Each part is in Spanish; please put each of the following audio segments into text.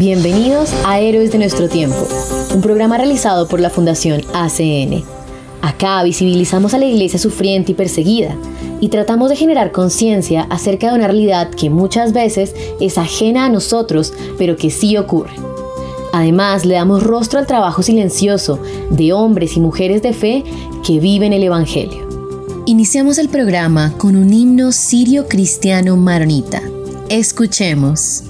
Bienvenidos a Héroes de nuestro tiempo, un programa realizado por la Fundación ACN. Acá visibilizamos a la iglesia sufriente y perseguida y tratamos de generar conciencia acerca de una realidad que muchas veces es ajena a nosotros, pero que sí ocurre. Además, le damos rostro al trabajo silencioso de hombres y mujeres de fe que viven el Evangelio. Iniciamos el programa con un himno sirio cristiano maronita. Escuchemos.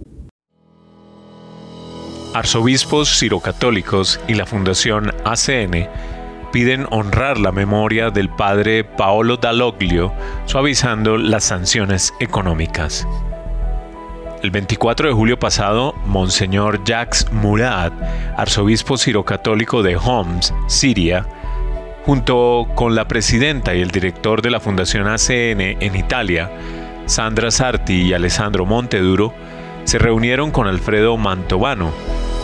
Arzobispos cirocatólicos y la Fundación ACN piden honrar la memoria del padre Paolo Dalloglio, suavizando las sanciones económicas. El 24 de julio pasado, Monseñor Jacques Murad, arzobispo cirocatólico de Homs, Siria, junto con la presidenta y el director de la Fundación ACN en Italia, Sandra Sarti y Alessandro Monteduro, se reunieron con Alfredo Mantovano,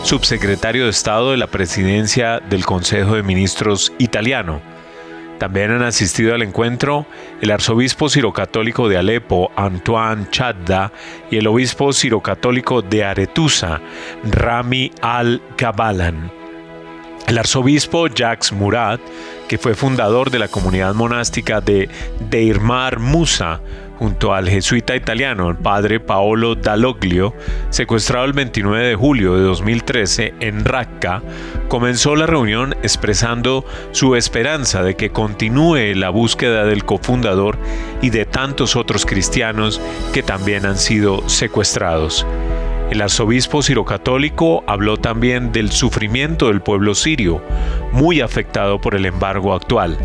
subsecretario de Estado de la Presidencia del Consejo de Ministros italiano. También han asistido al encuentro el arzobispo cirocatólico de Alepo, Antoine Chadda, y el obispo cirocatólico de Aretusa, Rami al-Kabalan. El arzobispo Jacques Murat, que fue fundador de la comunidad monástica de Deirmar Musa, junto al jesuita italiano, el padre Paolo Dalloglio, secuestrado el 29 de julio de 2013 en Raqqa, comenzó la reunión expresando su esperanza de que continúe la búsqueda del cofundador y de tantos otros cristianos que también han sido secuestrados. El arzobispo sirocatólico habló también del sufrimiento del pueblo sirio, muy afectado por el embargo actual.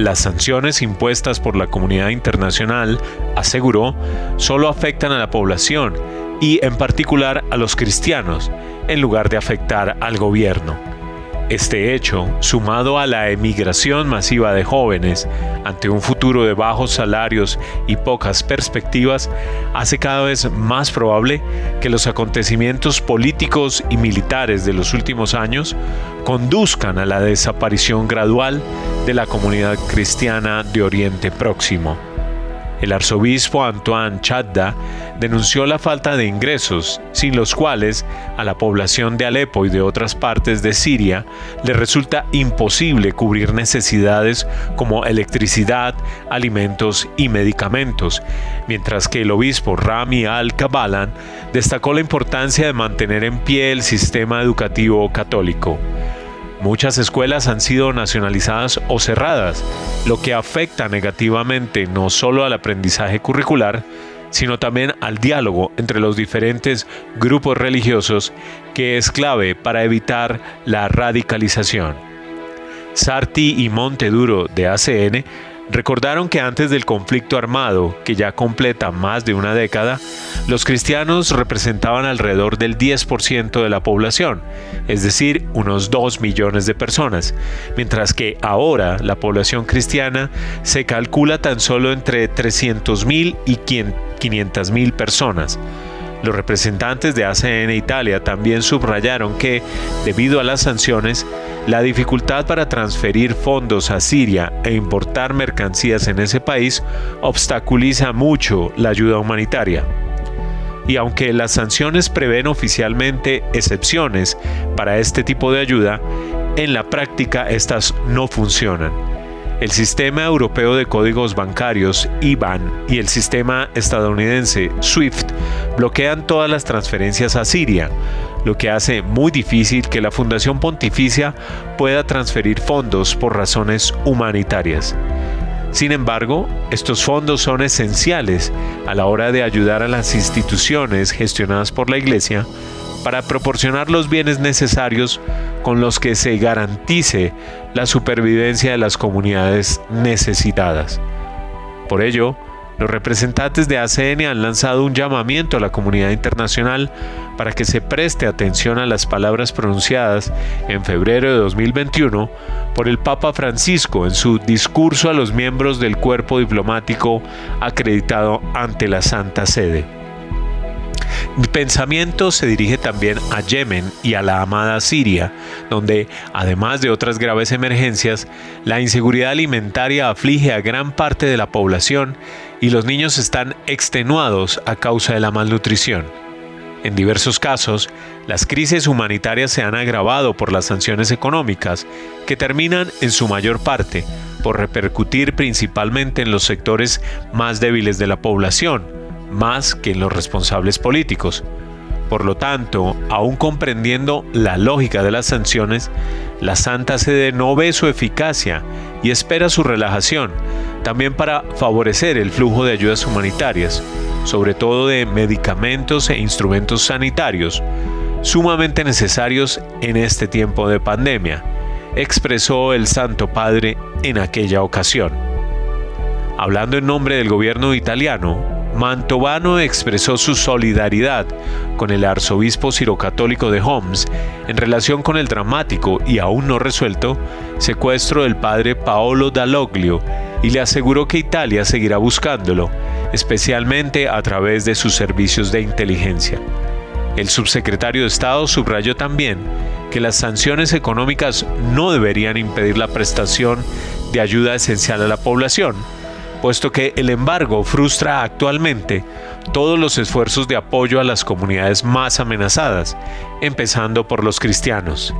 Las sanciones impuestas por la comunidad internacional, aseguró, solo afectan a la población y en particular a los cristianos, en lugar de afectar al gobierno. Este hecho, sumado a la emigración masiva de jóvenes ante un futuro de bajos salarios y pocas perspectivas, hace cada vez más probable que los acontecimientos políticos y militares de los últimos años conduzcan a la desaparición gradual de la comunidad cristiana de Oriente Próximo. El arzobispo Antoine Chadda denunció la falta de ingresos, sin los cuales a la población de Alepo y de otras partes de Siria le resulta imposible cubrir necesidades como electricidad, alimentos y medicamentos, mientras que el obispo Rami al-Kabalan destacó la importancia de mantener en pie el sistema educativo católico. Muchas escuelas han sido nacionalizadas o cerradas, lo que afecta negativamente no solo al aprendizaje curricular, sino también al diálogo entre los diferentes grupos religiosos que es clave para evitar la radicalización. Sarti y Monteduro de ACN recordaron que antes del conflicto armado, que ya completa más de una década, los cristianos representaban alrededor del 10% de la población, es decir, unos 2 millones de personas, mientras que ahora la población cristiana se calcula tan solo entre 300.000 y 500.000 personas. Los representantes de ACN Italia también subrayaron que, debido a las sanciones, la dificultad para transferir fondos a Siria e importar mercancías en ese país obstaculiza mucho la ayuda humanitaria. Y aunque las sanciones prevén oficialmente excepciones para este tipo de ayuda, en la práctica estas no funcionan. El sistema europeo de códigos bancarios, IBAN, y el sistema estadounidense, SWIFT, bloquean todas las transferencias a Siria, lo que hace muy difícil que la Fundación Pontificia pueda transferir fondos por razones humanitarias. Sin embargo, estos fondos son esenciales a la hora de ayudar a las instituciones gestionadas por la Iglesia para proporcionar los bienes necesarios con los que se garantice la supervivencia de las comunidades necesitadas. Por ello, los representantes de ACN han lanzado un llamamiento a la comunidad internacional para que se preste atención a las palabras pronunciadas en febrero de 2021 por el Papa Francisco en su discurso a los miembros del cuerpo diplomático acreditado ante la Santa Sede. Mi pensamiento se dirige también a Yemen y a la amada Siria, donde, además de otras graves emergencias, la inseguridad alimentaria aflige a gran parte de la población y los niños están extenuados a causa de la malnutrición. En diversos casos, las crisis humanitarias se han agravado por las sanciones económicas, que terminan en su mayor parte por repercutir principalmente en los sectores más débiles de la población, más que en los responsables políticos. Por lo tanto, aún comprendiendo la lógica de las sanciones, la Santa Sede no ve su eficacia y espera su relajación, también para favorecer el flujo de ayudas humanitarias, sobre todo de medicamentos e instrumentos sanitarios, sumamente necesarios en este tiempo de pandemia, expresó el Santo Padre en aquella ocasión. Hablando en nombre del gobierno italiano, Mantovano expresó su solidaridad con el arzobispo sirocatólico de Homs en relación con el dramático y aún no resuelto secuestro del padre Paolo Dalloglio y le aseguró que Italia seguirá buscándolo, especialmente a través de sus servicios de inteligencia. El subsecretario de Estado subrayó también que las sanciones económicas no deberían impedir la prestación de ayuda esencial a la población, puesto que el embargo frustra actualmente todos los esfuerzos de apoyo a las comunidades más amenazadas, empezando por los cristianos.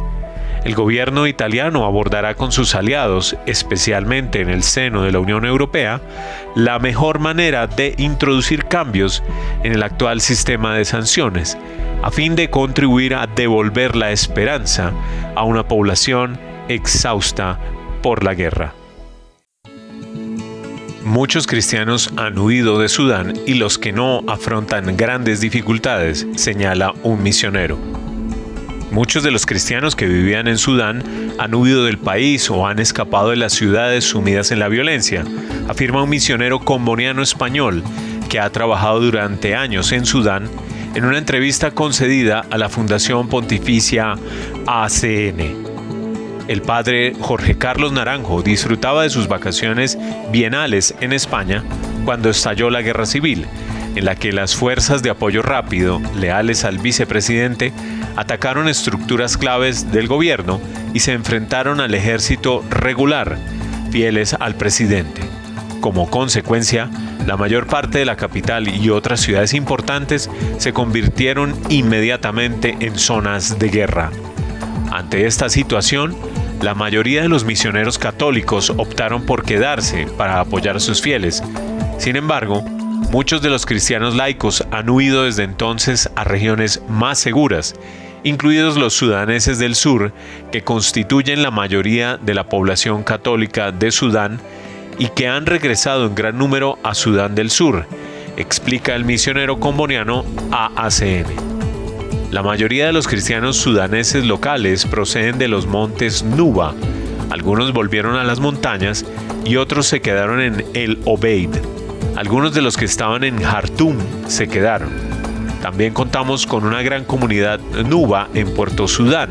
El gobierno italiano abordará con sus aliados, especialmente en el seno de la Unión Europea, la mejor manera de introducir cambios en el actual sistema de sanciones, a fin de contribuir a devolver la esperanza a una población exhausta por la guerra. Muchos cristianos han huido de Sudán y los que no afrontan grandes dificultades, señala un misionero. Muchos de los cristianos que vivían en Sudán han huido del país o han escapado de las ciudades sumidas en la violencia, afirma un misionero comboniano español que ha trabajado durante años en Sudán en una entrevista concedida a la Fundación Pontificia ACN. El padre Jorge Carlos Naranjo disfrutaba de sus vacaciones bienales en España cuando estalló la guerra civil, en la que las fuerzas de apoyo rápido, leales al vicepresidente, atacaron estructuras claves del gobierno y se enfrentaron al ejército regular, fieles al presidente. Como consecuencia, la mayor parte de la capital y otras ciudades importantes se convirtieron inmediatamente en zonas de guerra. Ante esta situación, la mayoría de los misioneros católicos optaron por quedarse para apoyar a sus fieles. Sin embargo, muchos de los cristianos laicos han huido desde entonces a regiones más seguras, incluidos los sudaneses del sur, que constituyen la mayoría de la población católica de Sudán y que han regresado en gran número a Sudán del Sur, explica el misionero comboniano AACN. La mayoría de los cristianos sudaneses locales proceden de los montes Nuba, algunos volvieron a las montañas y otros se quedaron en El Obeid. Algunos de los que estaban en Jartum se quedaron. También contamos con una gran comunidad Nuba en Puerto Sudán,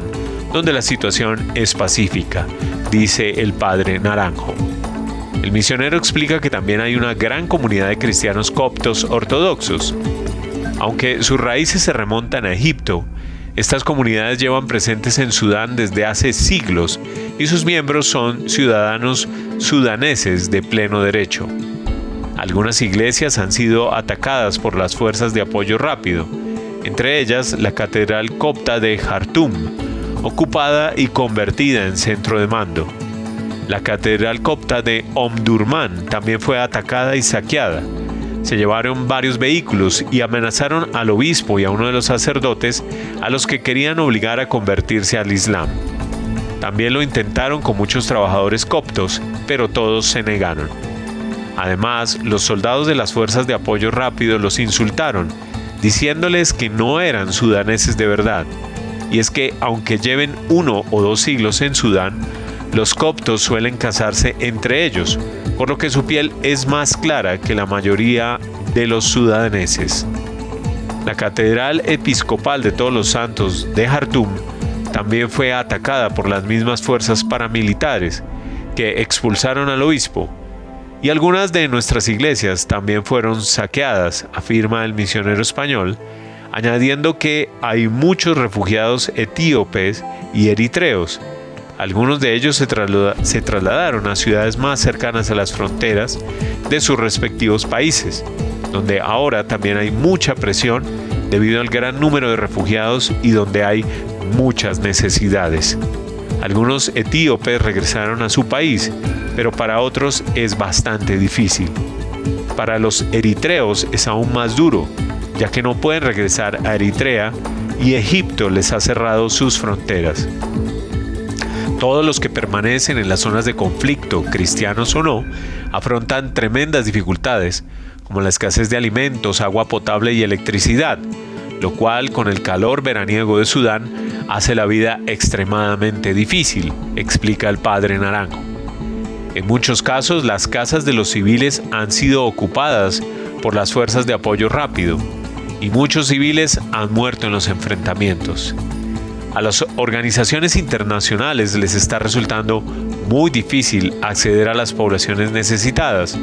donde la situación es pacífica, dice el padre Naranjo. El misionero explica que también hay una gran comunidad de cristianos coptos ortodoxos. Aunque sus raíces se remontan a Egipto, estas comunidades llevan presentes en Sudán desde hace siglos y sus miembros son ciudadanos sudaneses de pleno derecho. Algunas iglesias han sido atacadas por las fuerzas de apoyo rápido, entre ellas la Catedral Copta de Jartum, ocupada y convertida en centro de mando. La catedral copta de Omdurman también fue atacada y saqueada. Se llevaron varios vehículos y amenazaron al obispo y a uno de los sacerdotes a los que querían obligar a convertirse al Islam. También lo intentaron con muchos trabajadores coptos, pero todos se negaron. Además, los soldados de las fuerzas de apoyo rápido los insultaron, diciéndoles que no eran sudaneses de verdad. Y es que, aunque lleven uno o dos siglos en Sudán, los coptos suelen casarse entre ellos, por lo que su piel es más clara que la mayoría de los sudaneses. La Catedral Episcopal de Todos los Santos de Jartum también fue atacada por las mismas fuerzas paramilitares que expulsaron al obispo, y algunas de nuestras iglesias también fueron saqueadas, afirma el misionero español, añadiendo que hay muchos refugiados etíopes y eritreos algunos de ellos se, trasladaron a ciudades más cercanas a las fronteras de sus respectivos países, donde ahora también hay mucha presión debido al gran número de refugiados y donde hay muchas necesidades. Algunos etíopes regresaron a su país, pero para otros es bastante difícil. Para los eritreos es aún más duro, ya que no pueden regresar a Eritrea y Egipto les ha cerrado sus fronteras. Todos los que permanecen en las zonas de conflicto, cristianos o no, afrontan tremendas dificultades, como la escasez de alimentos, agua potable y electricidad, lo cual con el calor veraniego de Sudán hace la vida extremadamente difícil, explica el padre Naranjo. En muchos casos las casas de los civiles han sido ocupadas por las fuerzas de apoyo rápido y muchos civiles han muerto en los enfrentamientos. A las organizaciones internacionales les está resultando muy difícil acceder a las poblaciones necesitadas,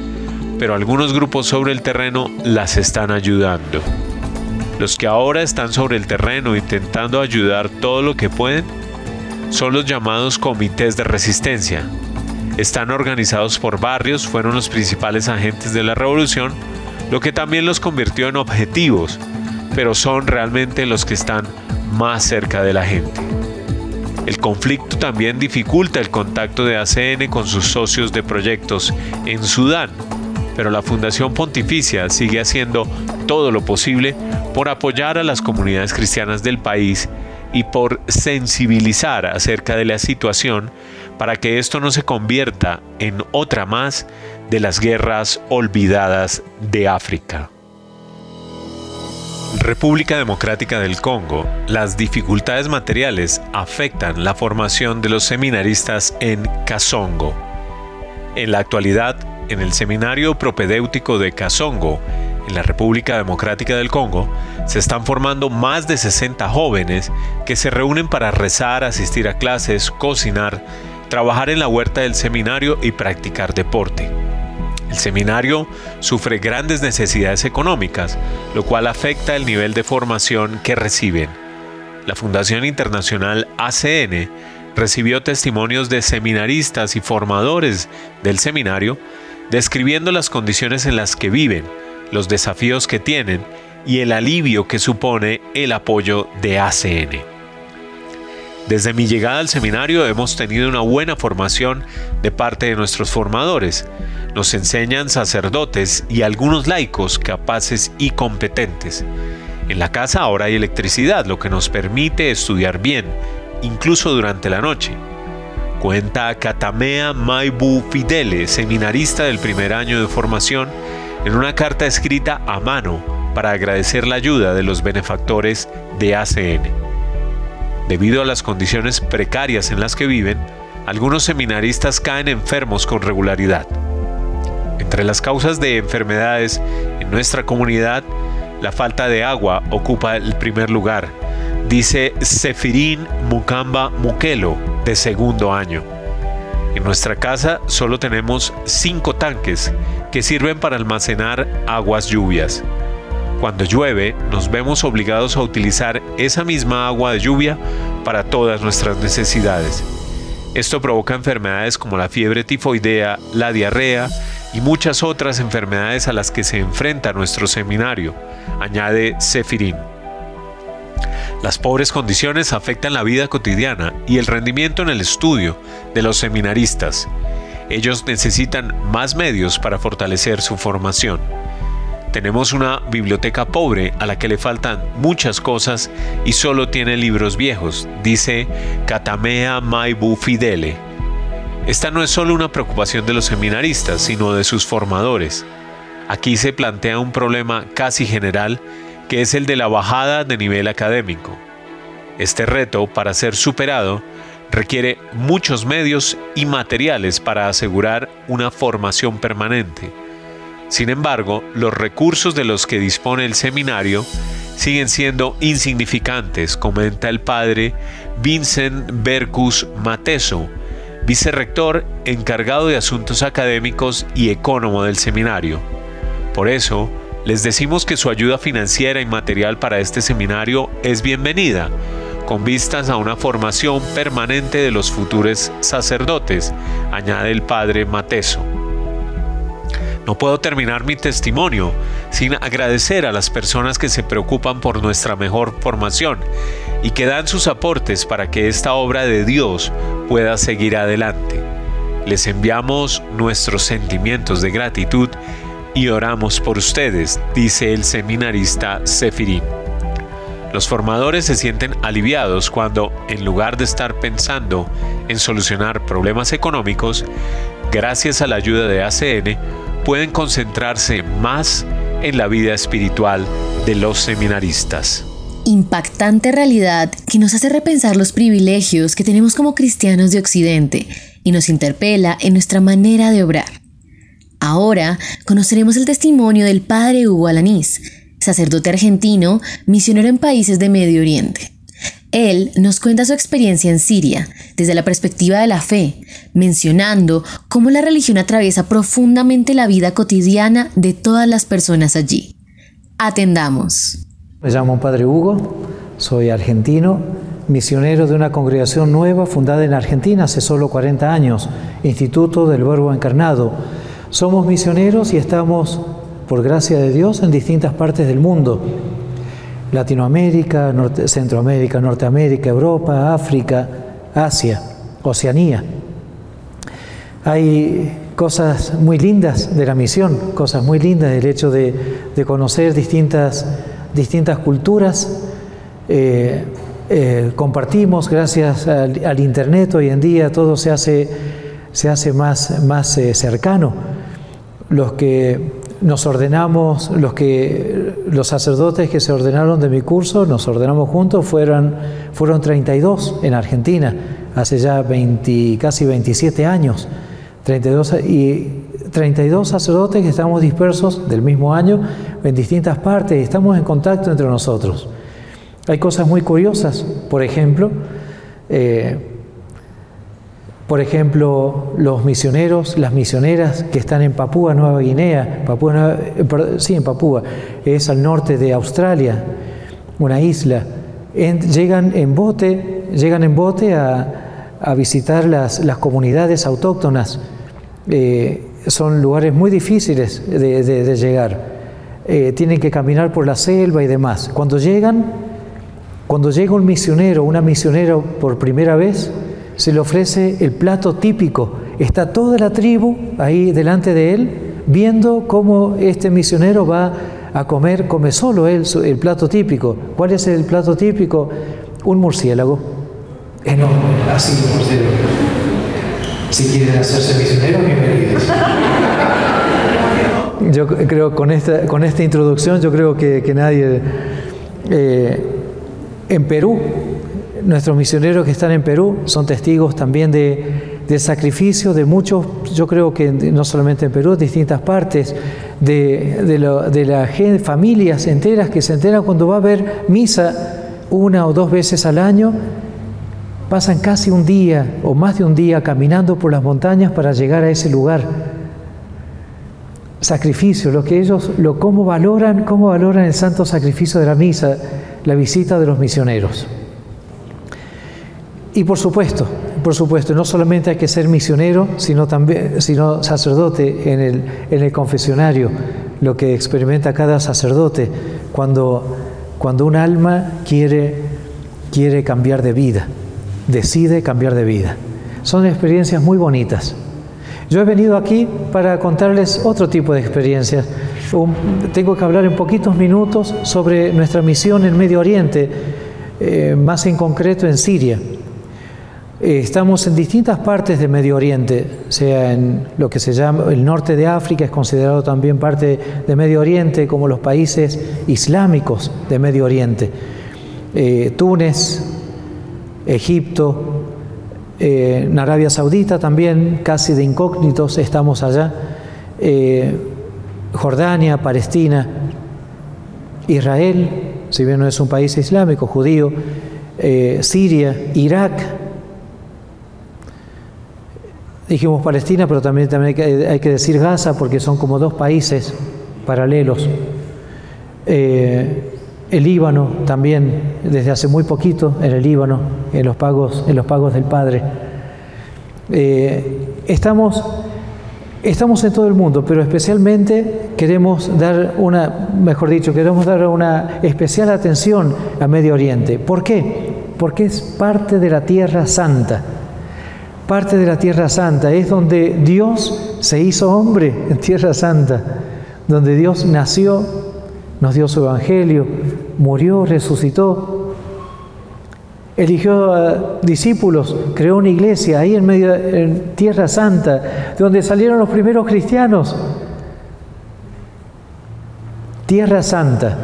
pero algunos grupos sobre el terreno las están ayudando. Los que ahora están sobre el terreno intentando ayudar todo lo que pueden son los llamados comités de resistencia. Están organizados por barrios, fueron los principales agentes de la revolución, lo que también los convirtió en objetivos, pero son realmente los que están más cerca de la gente. El conflicto también dificulta el contacto de ACN con sus socios de proyectos en Sudán, pero la Fundación Pontificia sigue haciendo todo lo posible por apoyar a las comunidades cristianas del país y por sensibilizar acerca de la situación para que esto no se convierta en otra más de las guerras olvidadas de África. República Democrática del Congo, las dificultades materiales afectan la formación de los seminaristas en Kasongo. En la actualidad, en el Seminario Propedéutico de Kasongo, en la República Democrática del Congo, se están formando más de 60 jóvenes que se reúnen para rezar, asistir a clases, cocinar, trabajar en la huerta del seminario y practicar deporte. El seminario sufre grandes necesidades económicas, lo cual afecta el nivel de formación que reciben. La Fundación Internacional ACN recibió testimonios de seminaristas y formadores del seminario describiendo las condiciones en las que viven, los desafíos que tienen y el alivio que supone el apoyo de ACN. Desde mi llegada al seminario hemos tenido una buena formación de parte de nuestros formadores. Nos enseñan sacerdotes y algunos laicos capaces y competentes. En la casa ahora hay electricidad, lo que nos permite estudiar bien, incluso durante la noche. Cuenta Katamea Maibu Fidele, seminarista del primer año de formación, en una carta escrita a mano para agradecer la ayuda de los benefactores de ACN. Debido a las condiciones precarias en las que viven, algunos seminaristas caen enfermos con regularidad. Entre las causas de enfermedades en nuestra comunidad, la falta de agua ocupa el primer lugar, dice Sefirín Mukamba Mukelo, de segundo año. En nuestra casa solo tenemos cinco tanques que sirven para almacenar aguas lluvias. Cuando llueve, nos vemos obligados a utilizar esa misma agua de lluvia para todas nuestras necesidades. Esto provoca enfermedades como la fiebre tifoidea, la diarrea y muchas otras enfermedades a las que se enfrenta nuestro seminario, añade Sefirín. Las pobres condiciones afectan la vida cotidiana y el rendimiento en el estudio de los seminaristas. Ellos necesitan más medios para fortalecer su formación. Tenemos una biblioteca pobre a la que le faltan muchas cosas y solo tiene libros viejos, dice Katamea Maibu Fidele. Esta no es solo una preocupación de los seminaristas, sino de sus formadores. Aquí se plantea un problema casi general que es el de la bajada de nivel académico. Este reto, para ser superado, requiere muchos medios y materiales para asegurar una formación permanente sin embargo, los recursos de los que dispone el seminario siguen siendo insignificantes, comenta el padre Vincent Bercus Mateso, vicerrector encargado de asuntos académicos y ecónomo del seminario. Por eso, les decimos que su ayuda financiera y material para este seminario es bienvenida, con vistas a una formación permanente de los futuros sacerdotes, añade el padre Mateso. No puedo terminar mi testimonio sin agradecer a las personas que se preocupan por nuestra mejor formación y que dan sus aportes para que esta obra de Dios pueda seguir adelante. Les enviamos nuestros sentimientos de gratitud y oramos por ustedes, dice el seminarista Sefirín. Los formadores se sienten aliviados cuando, en lugar de estar pensando en solucionar problemas económicos, gracias a la ayuda de ACN, pueden concentrarse más en la vida espiritual de los seminaristas. Impactante realidad que nos hace repensar los privilegios que tenemos como cristianos de Occidente y nos interpela en nuestra manera de obrar. Ahora conoceremos el testimonio del padre Hugo Alanís, sacerdote argentino, misionero en países de Medio Oriente. Él nos cuenta su experiencia en Siria desde la perspectiva de la fe, mencionando cómo la religión atraviesa profundamente la vida cotidiana de todas las personas allí. Atendamos. Me llamo Padre Hugo, soy argentino, misionero de una congregación nueva fundada en Argentina hace solo 40 años, Instituto del Verbo Encarnado. Somos misioneros y estamos, por gracia de Dios, en distintas partes del mundo Latinoamérica, Centroamérica, Norteamérica, Europa, África, Asia, Oceanía. Hay cosas muy lindas de la misión, cosas muy lindas del hecho de, conocer distintas, distintas culturas. Eh, eh, compartimos gracias al, Internet hoy en día, todo se hace, se hace más, más eh, cercano. Los que nos ordenamos, los, que, los sacerdotes que se ordenaron de mi curso, nos ordenamos juntos, fueron, fueron 32 en Argentina, hace ya 20, casi 27 años. 32, y 32 sacerdotes que estamos dispersos del mismo año en distintas partes estamos en contacto entre nosotros. Hay cosas muy curiosas, por ejemplo, eh, por ejemplo, los misioneros, las misioneras que están en Papúa Nueva Guinea, Papúa eh, sí, en Papúa, es al norte de Australia, una isla, llegan en bote, llegan en bote a, visitar las, comunidades autóctonas. Eh, son lugares muy difíciles de, llegar. Eh, tienen que caminar por la selva y demás. Cuando llegan, cuando llega un misionero, una misionera por primera vez, se le ofrece el plato típico. Está toda la tribu ahí delante de él, viendo cómo este misionero va a comer, come solo él el plato típico. ¿Cuál es el plato típico? Un murciélago. Enorme, así un murciélago. Si quieren hacerse misioneros, bienvenidos. Yo creo con esta, con esta introducción, yo creo que, nadie eh, en Perú, nuestros misioneros que están en Perú son testigos también de, del sacrificio de muchos, yo creo que no solamente en Perú, en distintas partes, de, de, familias enteras que se enteran cuando va a haber misa una o dos veces al año, pasan casi un día o más de un día caminando por las montañas para llegar a ese lugar. Sacrificio, lo que ellos, lo, cómo valoran, cómo valoran el santo sacrificio de la misa la visita de los misioneros. Y por supuesto, por supuesto, no solamente hay que ser misionero, sino también sino sacerdote en el, en el confesionario, lo que experimenta cada sacerdote cuando, cuando un alma quiere, quiere cambiar de vida, decide cambiar de vida. Son experiencias muy bonitas. Yo he venido aquí para contarles otro tipo de experiencias tengo que hablar en poquitos minutos sobre nuestra misión en Medio Oriente, eh, más en concreto en Siria. Eh, estamos en distintas partes de Medio Oriente, sea en lo que se llama el norte de África, es considerado también parte de Medio Oriente, como los países islámicos de Medio Oriente. Eh, Túnez, Egipto, en Arabia Saudita también, casi de incógnitos estamos allá. Jordania, Palestina, Israel, si bien no es un país islámico, judío, eh, Siria, Irak. Dijimos Palestina, pero también, también hay, que, decir Gaza porque son como dos países paralelos. Eh, el Líbano también, desde hace muy poquito en el Líbano, en los pagos, en los pagos del Padre. Eh, estamos Estamos en todo el mundo, pero especialmente queremos dar una, mejor dicho, queremos dar una especial atención a Medio Oriente. ¿Por qué? Porque es parte de la Tierra Santa. Parte de la Tierra Santa es donde Dios se hizo hombre en Tierra Santa, donde Dios nació, nos dio su Evangelio, murió, resucitó, eligió a discípulos, creó una iglesia ahí en medio Tierra Santa, de donde salieron los primeros cristianos. Tierra Santa.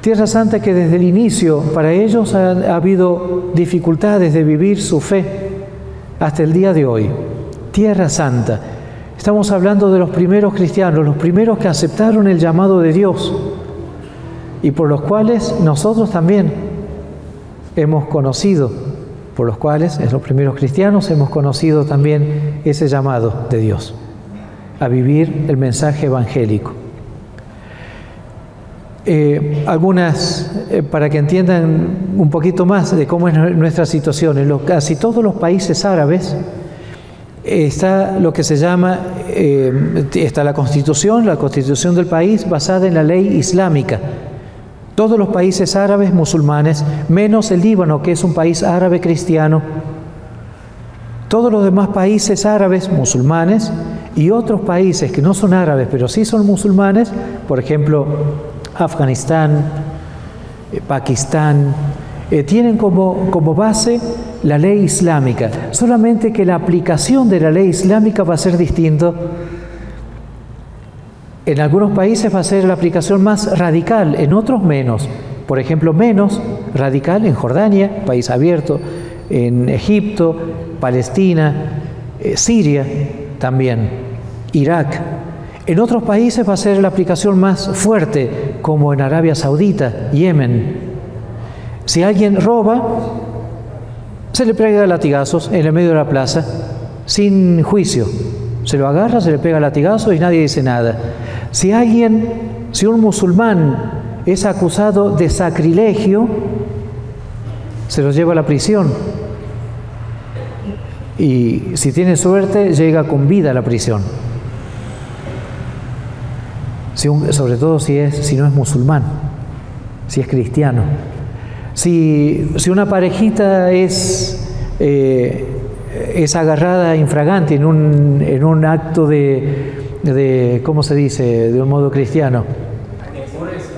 Tierra Santa que desde el inicio para ellos ha habido dificultades de vivir su fe hasta el día de hoy. Tierra Santa. Estamos hablando de los primeros cristianos, los primeros que aceptaron el llamado de Dios y por los cuales nosotros también hemos conocido, por los cuales, en los primeros cristianos, hemos conocido también ese llamado de Dios, a vivir el mensaje evangélico. Eh, algunas, eh, para que entiendan un poquito más de cómo es nuestra situación, en casi todos los países árabes está lo que se llama, eh, está la constitución, la constitución del país basada en la ley islámica, todos los países árabes musulmanes, menos el Líbano, que es un país árabe cristiano. Todos los demás países árabes musulmanes y otros países que no son árabes, pero sí son musulmanes, por ejemplo, Afganistán, eh, Pakistán, eh, tienen como, como base la ley islámica, solamente que la aplicación de la ley islámica va a ser distinto en algunos países va a ser la aplicación más radical, en otros menos. Por ejemplo, menos radical en Jordania, país abierto, en Egipto, Palestina, eh, Siria también, Irak. En otros países va a ser la aplicación más fuerte, como en Arabia Saudita, Yemen. Si alguien roba, se le pega latigazos en el medio de la plaza, sin juicio. Se lo agarra, se le pega latigazos y nadie dice nada. Si alguien, si un musulmán es acusado de sacrilegio, se lo lleva a la prisión. Y si tiene suerte, llega con vida a la prisión. Sobre todo si, es, si no es musulmán, si es cristiano. Si, una parejita es, eh, es agarrada infragante en un, en un acto de, de, ¿cómo se dice?, de un modo cristiano,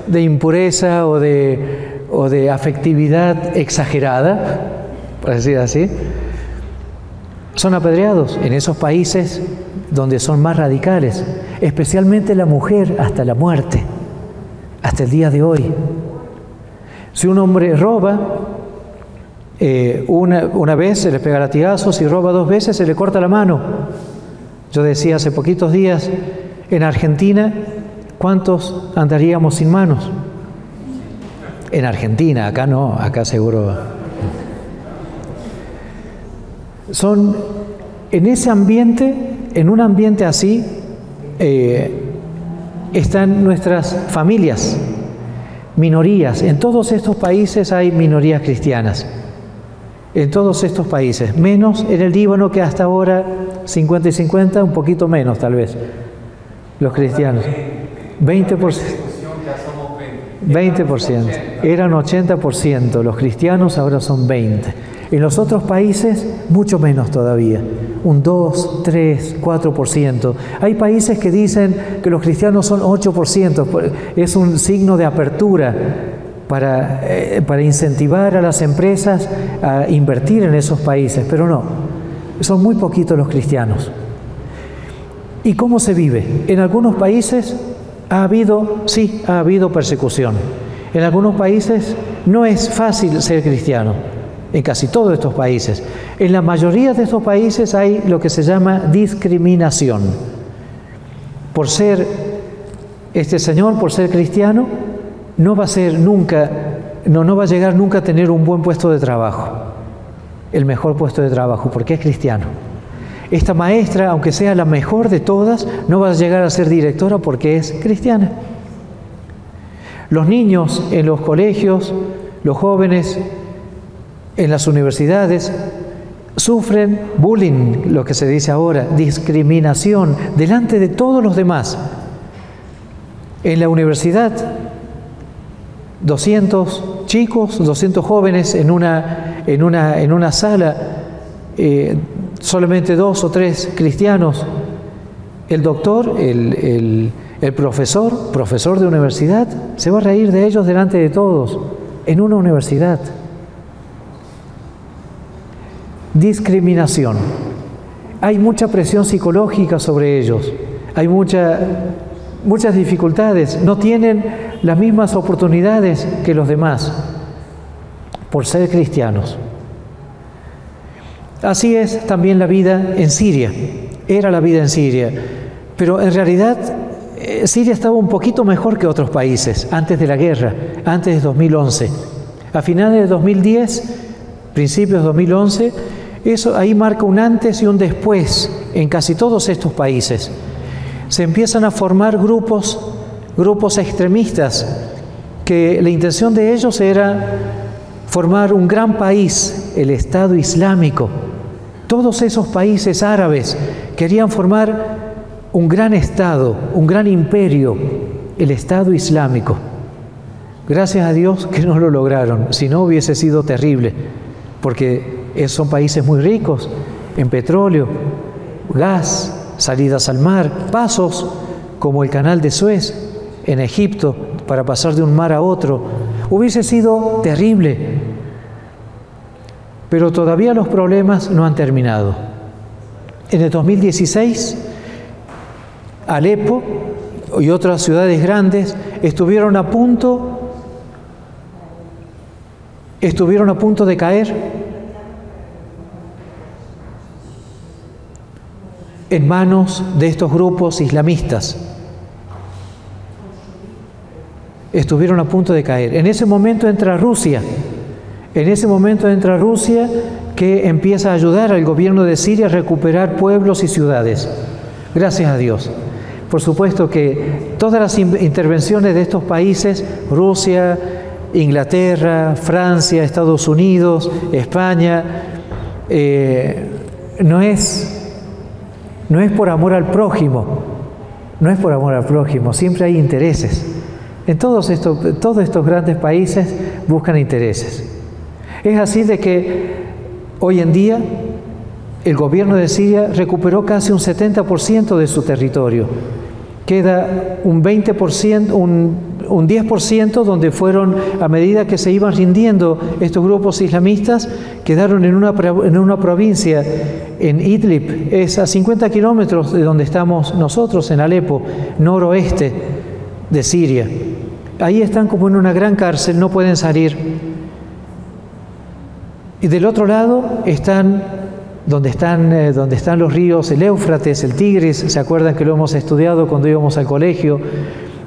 de impureza o de, o de afectividad exagerada, por decir así, son apedreados en esos países donde son más radicales, especialmente la mujer hasta la muerte, hasta el día de hoy. Si un hombre roba, eh, una, una, vez se le pega latigazos, si roba dos veces se le corta la mano. Yo decía hace poquitos días, en Argentina, ¿cuántos andaríamos sin manos? En Argentina, acá no, acá seguro. Son en ese ambiente, en un ambiente así, eh, están nuestras familias, minorías. En todos estos países hay minorías cristianas. En todos estos países, menos en el Líbano que hasta ahora 50 y 50, un poquito menos tal vez, los cristianos. 20%. 20%. Eran 80% los cristianos, ahora son 20%. En los otros países, mucho menos todavía, un 2, 3, 4%. Hay países que dicen que los cristianos son 8%, es un signo de apertura para, eh, para incentivar a las empresas a invertir en esos países, pero no, son muy poquitos los cristianos. ¿Y cómo se vive? En algunos países ha habido, sí, ha habido persecución. En algunos países no es fácil ser cristiano en casi todos estos países. En la mayoría de estos países hay lo que se llama discriminación. Por ser este señor, por ser cristiano, no va a ser nunca, no, no va a llegar nunca a tener un buen puesto de trabajo, el mejor puesto de trabajo, porque es cristiano. Esta maestra, aunque sea la mejor de todas, no va a llegar a ser directora porque es cristiana. Los niños en los colegios, los jóvenes en las universidades sufren bullying, lo que se dice ahora, discriminación delante de todos los demás. En la universidad, 200 chicos, 200 jóvenes en una, en una, en una sala, eh, solamente dos o tres cristianos. El doctor, el, el profesor, profesor de universidad, se va a reír de ellos delante de todos, en una universidad discriminación. Hay mucha presión psicológica sobre ellos, hay mucha, muchas dificultades, no tienen las mismas oportunidades que los demás por ser cristianos. Así es también la vida en Siria, era la vida en Siria, pero en realidad eh, Siria estaba un poquito mejor que otros países antes de la guerra, antes de 2011. A finales de 2010, principios de 2011, eso ahí marca un antes y un después en casi todos estos países. Se empiezan a formar grupos, grupos extremistas, que la intención de ellos era formar un gran país, el Estado Islámico. Todos esos países árabes querían formar un gran Estado, un gran imperio, el Estado Islámico. Gracias a Dios que no lo lograron, si no hubiese sido terrible, porque son países muy ricos en petróleo, gas, salidas al mar, pasos como el canal de Suez en Egipto para pasar de un mar a otro. Hubiese sido terrible, pero todavía los problemas no han terminado. En el 2016, Alepo y otras ciudades grandes estuvieron a punto estuvieron a punto de caer en manos de estos grupos islamistas. Estuvieron a punto de caer. En ese momento entra Rusia. En ese momento entra Rusia que empieza a ayudar al gobierno de Siria a recuperar pueblos y ciudades. Gracias a Dios. Por supuesto que todas las intervenciones de estos países, Rusia, Inglaterra, Francia, Estados Unidos, España, eh, no es no es por amor al prójimo, no es por amor al prójimo, siempre hay intereses. En todos estos, todos estos grandes países buscan intereses. Es así de que hoy en día el gobierno de Siria recuperó casi un 70% de su territorio. Queda un 20%, un, un 10% donde fueron, a medida que se iban rindiendo estos grupos islamistas, quedaron en una, en una provincia, en Idlib, es a 50 kilómetros de donde estamos nosotros, en Alepo, noroeste de Siria. Ahí están como en una gran cárcel, no pueden salir. Y del otro lado están donde están, eh, donde están los ríos, el Éufrates, el Tigris, ¿se acuerdan que lo hemos estudiado cuando íbamos al colegio?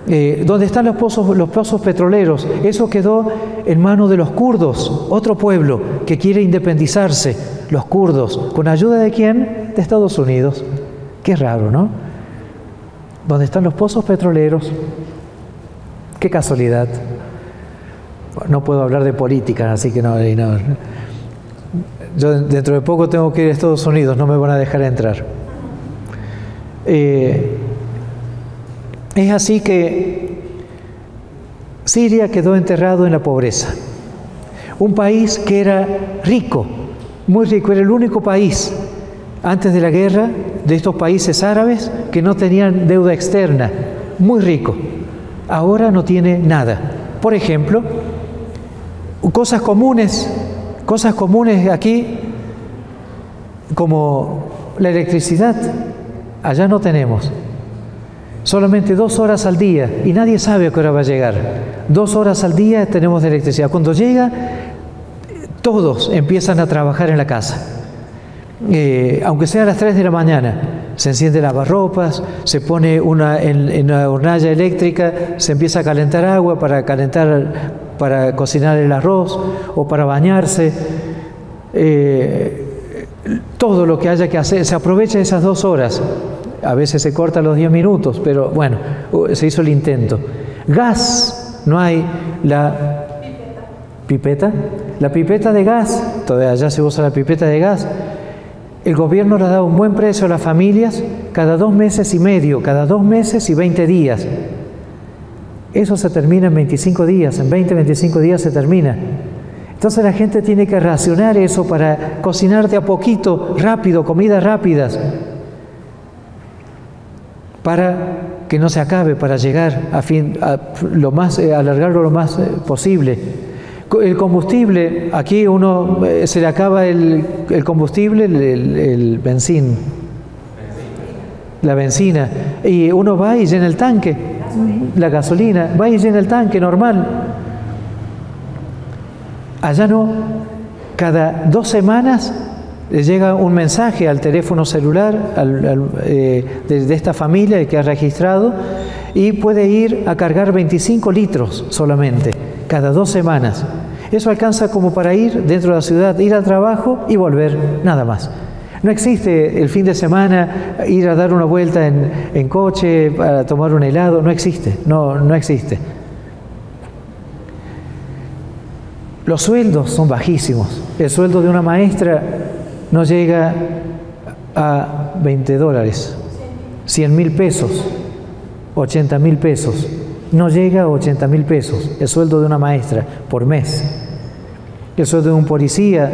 Eh, donde están los pozos, petroleros. Eso quedó en manos de los kurdos, otro pueblo que quiere independizarse, los kurdos. ¿Con ayuda de quién? De Estados Unidos. Qué raro, ¿no? Donde están los pozos petroleros. Qué casualidad. No puedo hablar de política, así que no, no. Yo dentro de poco tengo que ir a Estados Unidos, no me van a dejar entrar. Eh, es así que Siria quedó enterrado en la pobreza. Un país que era rico, muy rico, era el único país antes de la guerra de estos países árabes que no tenían deuda externa, muy rico. Ahora no tiene nada. Por ejemplo, cosas comunes, cosas comunes aquí como la electricidad, allá no tenemos. Solamente dos horas al día y nadie sabe a qué hora va a llegar. Dos horas al día tenemos electricidad. Cuando llega, todos empiezan a trabajar en la casa. Eh, aunque sea a las 3 de la mañana, se enciende lavarropas, se pone una, en, una hornalla eléctrica, se empieza a calentar agua para calentar, para cocinar el arroz o para bañarse. Eh, todo lo que haya que hacer, se aprovecha esas dos horas a veces se corta los 10 minutos, pero bueno, se hizo el intento. Gas, no hay la pipeta. La pipeta de gas, todavía ya se usa la pipeta de gas. El gobierno le ha dado un buen precio a las familias cada dos meses y medio, cada dos meses y 20 días. Eso se termina en 25 días, en 20, 25 días se termina. Entonces la gente tiene que racionar eso para cocinar de a poquito, rápido, comidas rápidas para que no se acabe, para llegar a fin, a lo más, eh, alargarlo lo más eh, posible. El combustible, aquí uno eh, se le acaba el, combustible, el, el, benzín, la benzina, y uno va y llena el tanque, la gasolina, va y llena el tanque normal. Allá no, cada dos semanas le llega un mensaje al teléfono celular eh, de, esta familia que ha registrado y puede ir a cargar 25 litros solamente cada dos semanas. Eso alcanza como para ir dentro de la ciudad, ir al trabajo y volver, nada más. No existe el fin de semana ir a dar una vuelta en, en coche para tomar un helado, no existe, no, no existe. Los sueldos son bajísimos. El sueldo de una maestra no llega a 20 dólares, 100 mil pesos, 80 mil pesos. No llega a 80 mil pesos el sueldo de una maestra por mes. El sueldo de un policía,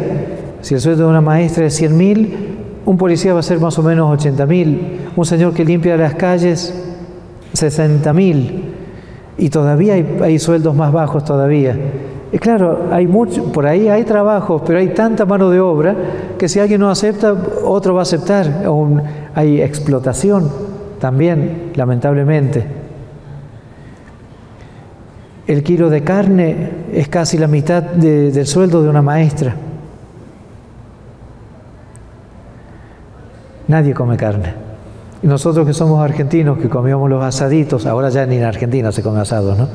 si el sueldo de una maestra es 100 mil, un policía va a ser más o menos 80 mil. Un señor que limpia las calles, 60 mil. Y todavía hay, hay sueldos más bajos todavía. Y claro, por ahí hay trabajo, pero hay tanta mano de obra que si alguien no acepta, otro va a aceptar. hay explotación también, lamentablemente. El kilo de carne es casi la mitad del sueldo de una maestra. Nadie come carne. Y nosotros que somos argentinos, que comíamos los asaditos, ahora ya ni en Argentina se come asado, ¿no?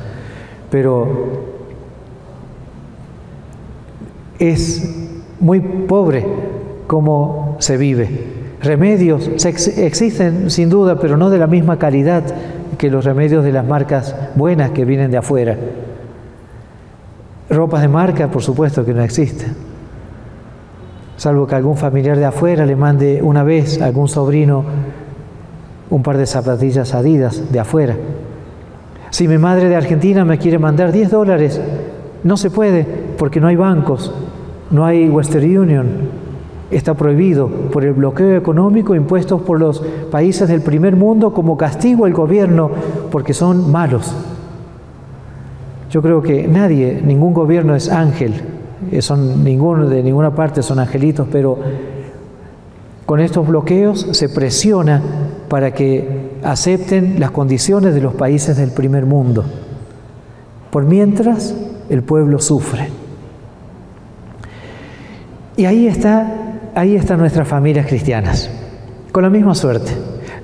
Pero es muy pobre como se vive. Remedios existen sin duda, pero no de la misma calidad que los remedios de las marcas buenas que vienen de afuera. Ropas de marca, por supuesto que no existen. Salvo que algún familiar de afuera le mande una vez a algún sobrino un par de zapatillas adidas de afuera. Si mi madre de Argentina me quiere mandar 10 dólares, no se puede porque no hay bancos, no hay Western Union, está prohibido por el bloqueo económico impuesto por los países del primer mundo como castigo al gobierno porque son malos. Yo creo que nadie, ningún gobierno es ángel, eh, son ninguno de ninguna parte son angelitos, pero con estos bloqueos se presiona para que acepten las condiciones de los países del primer mundo. Por mientras el pueblo sufre. Y ahí está, ahí están nuestras familias cristianas, con la misma suerte.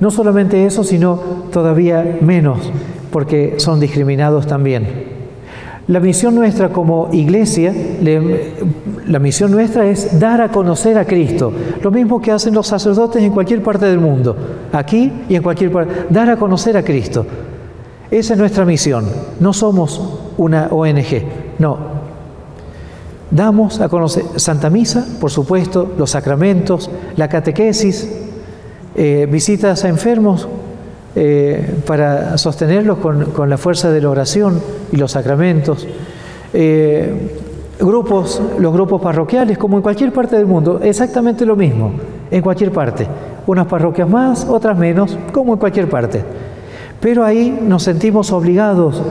No solamente eso, sino todavía menos, porque son discriminados también. La misión nuestra como iglesia, la misión nuestra es dar a conocer a Cristo, lo mismo que hacen los sacerdotes en cualquier parte del mundo, aquí y en cualquier parte, dar a conocer a Cristo. Esa es nuestra misión, no somos una ONG, no. Damos a conocer Santa Misa, por supuesto, los sacramentos, la catequesis, eh, visitas a enfermos eh, para sostenerlos con, la fuerza de la oración y los sacramentos. Eh, grupos, los grupos parroquiales, como en cualquier parte del mundo, exactamente lo mismo, en cualquier parte. Unas parroquias más, otras menos, como en cualquier parte. Pero ahí nos sentimos obligados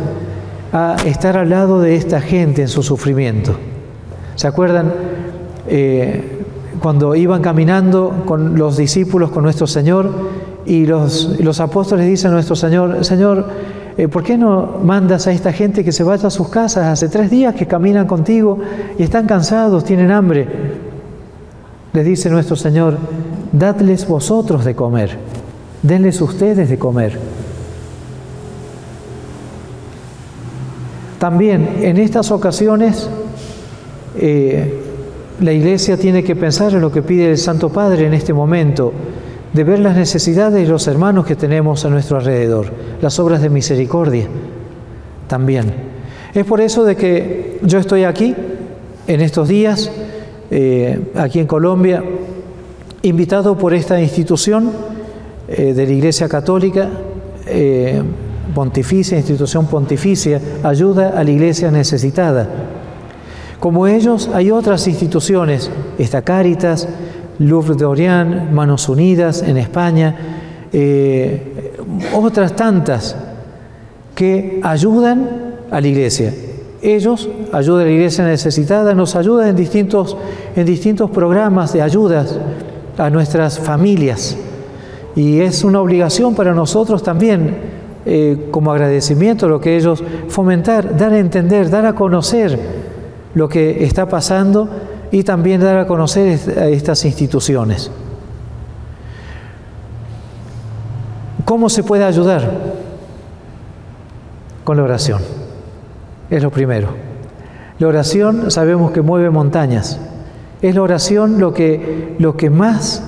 a estar al lado de esta gente en su sufrimiento. ¿Se acuerdan eh, cuando iban caminando con los discípulos, con nuestro Señor, y los, los apóstoles dicen a nuestro Señor, Señor, eh, ¿por qué no mandas a esta gente que se vaya a sus casas? Hace tres días que caminan contigo y están cansados, tienen hambre. Les dice nuestro Señor, dadles vosotros de comer, denles ustedes de comer. También en estas ocasiones eh, la Iglesia tiene que pensar en lo que pide el Santo Padre en este momento de ver las necesidades de los hermanos que tenemos a nuestro alrededor, las obras de misericordia también. Es por eso de que yo estoy aquí en estos días, eh, aquí en Colombia, invitado por esta institución eh, de la Iglesia Católica, pontificia, institución pontificia, ayuda a la Iglesia necesitada. Como ellos, hay otras instituciones, esta Cáritas, Louvre de Orient, Manos Unidas en España, eh, otras tantas que ayudan a la iglesia. Ellos ayudan a la iglesia necesitada, nos ayudan en distintos, en distintos programas de ayudas a nuestras familias. Y es una obligación para nosotros también, eh, como agradecimiento, lo que ellos fomentar, dar a entender, dar a conocer lo que está pasando y también dar a conocer a estas instituciones. ¿Cómo se puede ayudar? Con la oración. Es lo primero. La oración sabemos que mueve montañas. Es la oración lo que, lo que más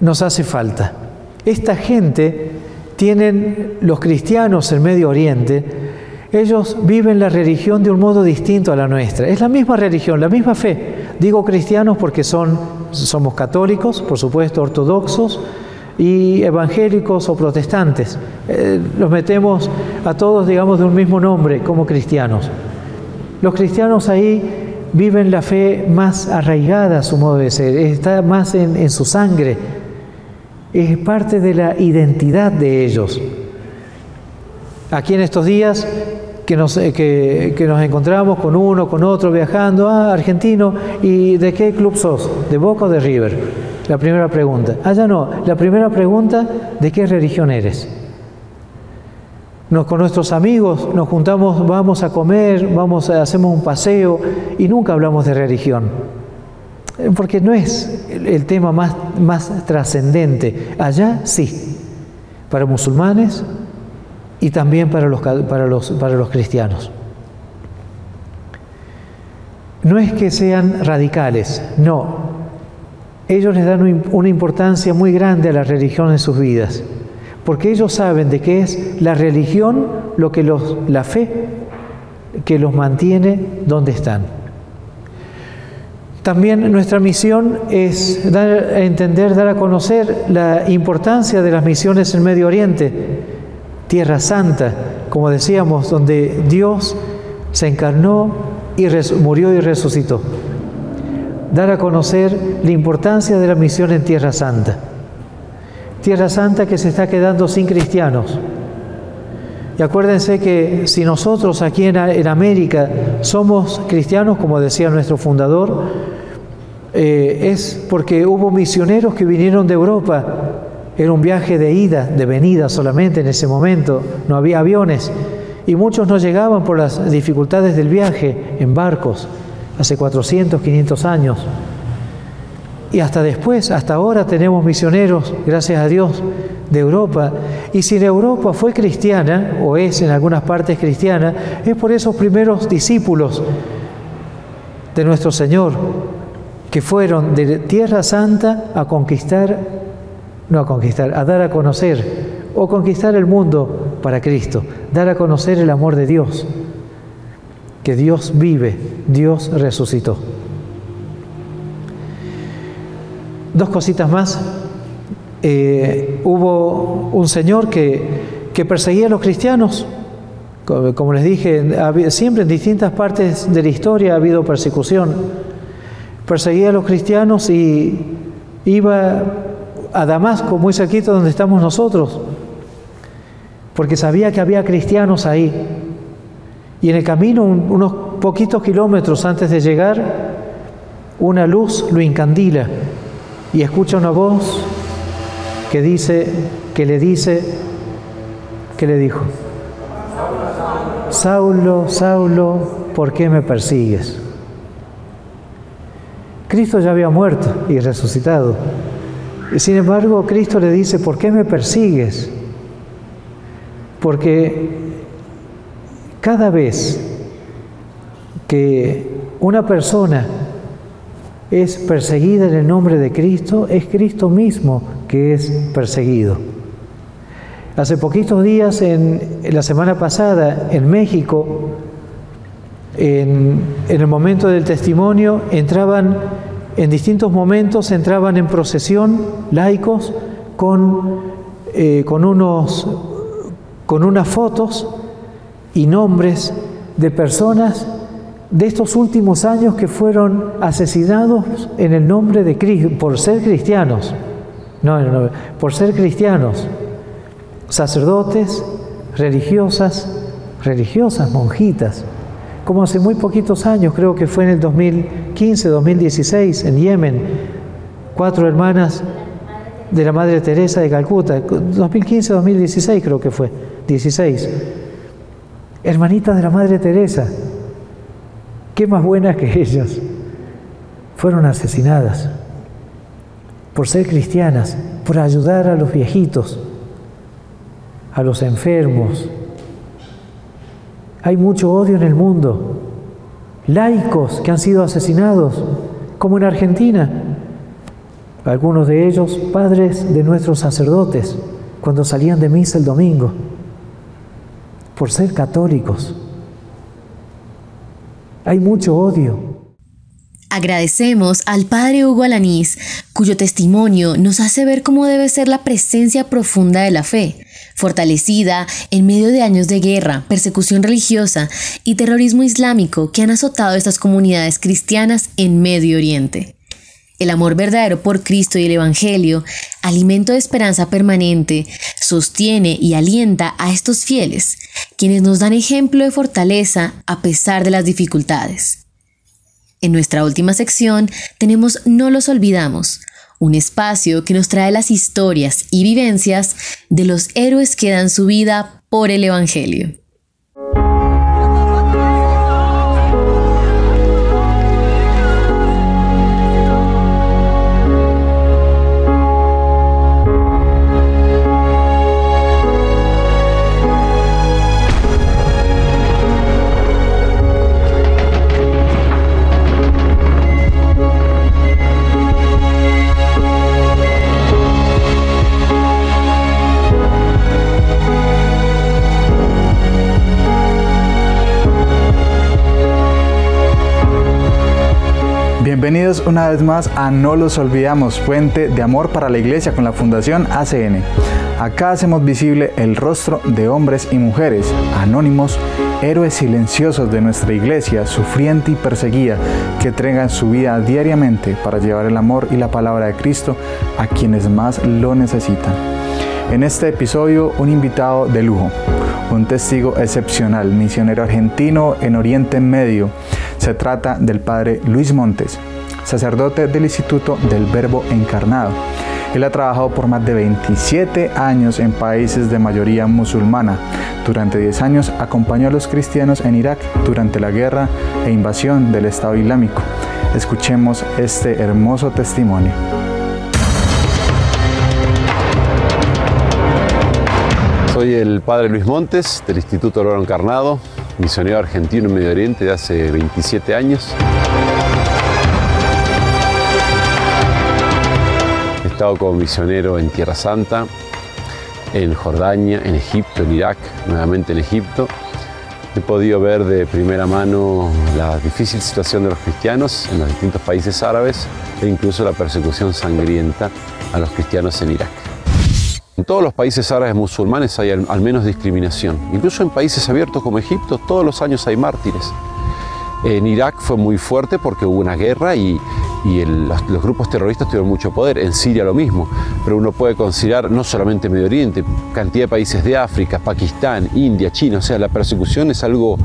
nos hace falta. Esta gente tienen los cristianos en Medio Oriente, ellos viven la religión de un modo distinto a la nuestra. Es la misma religión, la misma fe, Digo cristianos porque son, somos católicos, por supuesto, ortodoxos y evangélicos o protestantes. Eh, los metemos a todos, digamos, de un mismo nombre como cristianos. Los cristianos ahí viven la fe más arraigada a su modo de ser, está más en, en su sangre, es parte de la identidad de ellos. Aquí en estos días que nos, eh, que, nos encontramos con uno, con otro, viajando, ah, argentino, ¿y de qué club sos? ¿De Boca o de River? La primera pregunta. Ah, ya no, la primera pregunta, ¿de qué religión eres? Nos, con nuestros amigos nos juntamos, vamos a comer, vamos hacemos un paseo y nunca hablamos de religión. Porque no es el tema más, más trascendente. Allá sí. Para musulmanes, y también para los, para los, para los cristianos. No es que sean radicales, no. Ellos les dan una importancia muy grande a la religión en sus vidas, porque ellos saben de qué es la religión lo que los, la fe que los mantiene donde están. También nuestra misión es dar a entender, dar a conocer la importancia de las misiones en Medio Oriente, Tierra Santa, como decíamos, donde Dios se encarnó y murió y resucitó. Dar a conocer la importancia de la misión en Tierra Santa. Tierra Santa que se está quedando sin cristianos. Y acuérdense que si nosotros aquí en, América somos cristianos, como decía nuestro fundador, eh, es porque hubo misioneros que vinieron de Europa. Era un viaje de ida, de venida solamente en ese momento, no había aviones. Y muchos no llegaban por las dificultades del viaje en barcos, hace 400, 500 años. Y hasta después, hasta ahora tenemos misioneros, gracias a Dios, de Europa. Y si Europa fue cristiana, o es en algunas partes cristiana, es por esos primeros discípulos de nuestro Señor, que fueron de Tierra Santa a conquistar, no a conquistar, a dar a conocer, o conquistar el mundo para Cristo, dar a conocer el amor de Dios, que Dios vive, Dios resucitó. Dos cositas más eh, hubo un señor que, perseguía a los cristianos. Como, les dije, siempre en distintas partes de la historia ha habido persecución. Perseguía a los cristianos y iba a Damasco, muy cerquito donde estamos nosotros, porque sabía que había cristianos ahí. Y en el camino, unos poquitos kilómetros antes de llegar, una luz lo incandila y escucha una voz que dice, que le dice, que le dijo, Saulo, Saulo, ¿por qué me persigues? Cristo ya había muerto y resucitado. Sin embargo, Cristo le dice, ¿por qué me persigues? Porque cada vez que una persona es perseguida en el nombre de Cristo, es Cristo mismo que es perseguido. Hace poquitos días, en, la semana pasada, en México, en, el momento del testimonio, entraban, en distintos momentos, entraban en procesión laicos con, eh, con, unos, con unas fotos y nombres de personas de estos últimos años que fueron asesinados en el nombre de Cristo, por ser cristianos. No, por ser cristianos, sacerdotes, religiosas, religiosas, monjitas, como hace muy poquitos años, creo que fue en el 2015, 2016, en Yemen, cuatro hermanas de la Madre Teresa de Calcuta, 2015, 2016 creo que fue, 16, hermanitas de la Madre Teresa, qué más buenas que ellas, fueron asesinadas por ser cristianas, por ayudar a los viejitos, a los enfermos. Hay mucho odio en el mundo. Laicos que han sido asesinados, como en Argentina. Algunos de ellos padres de nuestros sacerdotes, cuando salían de misa el domingo, por ser católicos. Hay mucho odio. Agradecemos al Padre Hugo Alanís, cuyo testimonio nos hace ver cómo debe ser la presencia profunda de la fe, fortalecida en medio de años de guerra, persecución religiosa y terrorismo islámico que han azotado estas comunidades cristianas en Medio Oriente. El amor verdadero por Cristo y el Evangelio, alimento de esperanza permanente, sostiene y alienta a estos fieles, quienes nos dan ejemplo de fortaleza a pesar de las dificultades. En nuestra última sección tenemos No los olvidamos, un espacio que nos trae las historias y vivencias de los héroes que dan su vida por el Evangelio. Bienvenidos una vez más a No los olvidamos, fuente de amor para la iglesia con la Fundación ACN. Acá hacemos visible el rostro de hombres y mujeres anónimos, héroes silenciosos de nuestra iglesia, sufriente y perseguida, que entregan su vida diariamente para llevar el amor y la palabra de Cristo a quienes más lo necesitan. En este episodio, un invitado de lujo, un testigo excepcional, misionero argentino en Oriente Medio. Se trata del padre Luis Montes, sacerdote del Instituto del Verbo Encarnado. Él ha trabajado por más de 27 años en países de mayoría musulmana. Durante 10 años acompañó a los cristianos en Irak durante la guerra e invasión del Estado Islámico. Escuchemos este hermoso testimonio. Soy el padre Luis Montes del Instituto Oro Encarnado, misionero argentino en Medio Oriente de hace 27 años. He estado como misionero en Tierra Santa, en Jordania, en Egipto, en Irak, nuevamente en Egipto. He podido ver de primera mano la difícil situación de los cristianos en los distintos países árabes e incluso la persecución sangrienta a los cristianos en Irak. En todos los países árabes musulmanes hay al, menos discriminación. Incluso en países abiertos como Egipto, todos los años hay mártires. En Irak fue muy fuerte porque hubo una guerra y, los, grupos terroristas tuvieron mucho poder. En Siria lo mismo. Pero uno puede considerar no solamente Medio Oriente, cantidad de países de África, Pakistán, India, China. O sea, la persecución es algo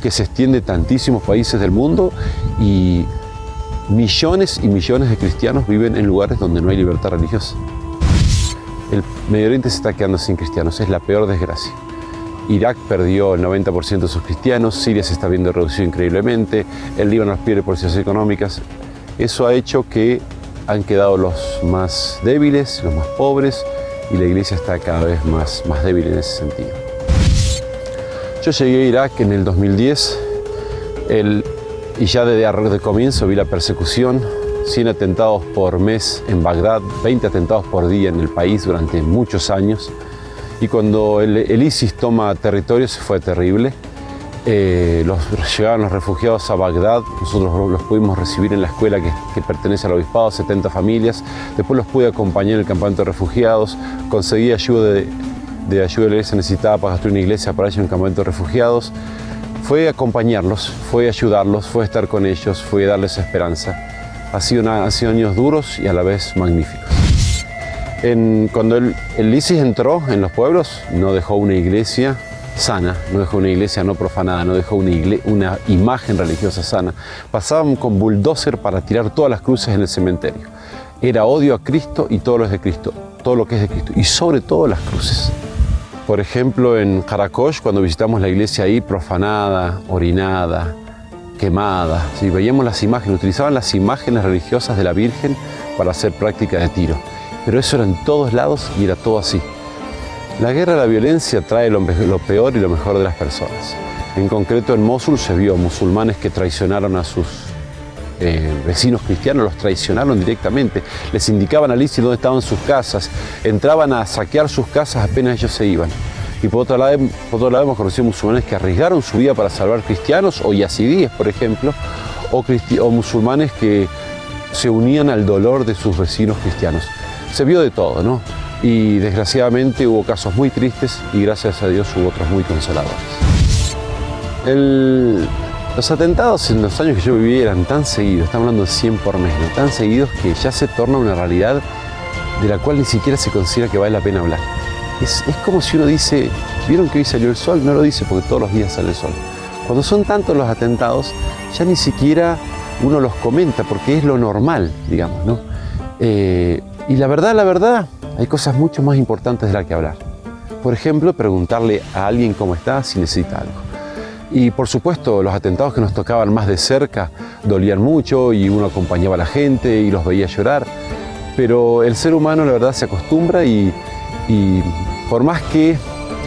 que se extiende a tantísimos países del mundo y millones y millones de cristianos viven en lugares donde no hay libertad religiosa. El Medio Oriente se está quedando sin cristianos, es la peor desgracia. Irak perdió el 90% de sus cristianos, Siria se está viendo reducido increíblemente, el Líbano pierde por económicas. Eso ha hecho que han quedado los más débiles, los más pobres, y la iglesia está cada vez más, más débil en ese sentido. Yo llegué a Irak en el 2010 y ya desde de comienzo vi la persecución, 100 atentados por mes en Bagdad, 20 atentados por día en el país durante muchos años. Y cuando el, ISIS toma territorios fue terrible. Eh, los, llegaban los refugiados a Bagdad, nosotros los pudimos recibir en la escuela que, pertenece al obispado, 70 familias. Después los pude acompañar en el campamento de refugiados, conseguí ayuda de, de ayuda de la iglesia necesitada para construir una iglesia para ellos en el campamento de refugiados. Fue acompañarlos, fue ayudarlos, fue estar con ellos, fue darles esperanza ha sido, años duros y a la vez magníficos. cuando el, ISIS entró en los pueblos, no dejó una iglesia sana, no dejó una iglesia no profanada, no dejó una, una imagen religiosa sana. Pasaban con bulldozer para tirar todas las cruces en el cementerio. Era odio a Cristo y todo lo es de Cristo, todo lo que es de Cristo, y sobre todo las cruces. Por ejemplo, en Karakosh, cuando visitamos la iglesia ahí profanada, orinada, quemada. Si veíamos las imágenes, utilizaban las imágenes religiosas de la Virgen para hacer práctica de tiro. Pero eso era en todos lados y era todo así. La guerra, la violencia trae lo, peor y lo mejor de las personas. En concreto en Mosul se vio musulmanes que traicionaron a sus eh, vecinos cristianos, los traicionaron directamente, les indicaban a ISIS dónde estaban sus casas, entraban a saquear sus casas apenas ellos se iban. Y por otro, lado, hemos conocido musulmanes que arriesgaron su vida para salvar cristianos o yazidíes, por ejemplo, o, o musulmanes que se unían al dolor de sus vecinos cristianos. Se vio de todo, ¿no? Y desgraciadamente hubo casos muy tristes y gracias a Dios hubo otros muy consoladores. los atentados en los años que yo viví eran tan seguidos, estamos hablando de 100 por mes, tan seguidos que ya se torna una realidad de la cual ni siquiera se considera que vale la pena hablar. Es, como si uno dice, ¿vieron que hoy salió el sol? No lo dice porque todos los días sale el sol. Cuando son tantos los atentados, ya ni siquiera uno los comenta porque es lo normal, digamos, ¿no? Eh, y la verdad, la verdad, hay cosas mucho más importantes de las que hablar. Por ejemplo, preguntarle a alguien cómo está si necesita algo. Y por supuesto, los atentados que nos tocaban más de cerca dolían mucho y uno acompañaba a la gente y los veía llorar. Pero el ser humano, la verdad, se acostumbra y, y por más que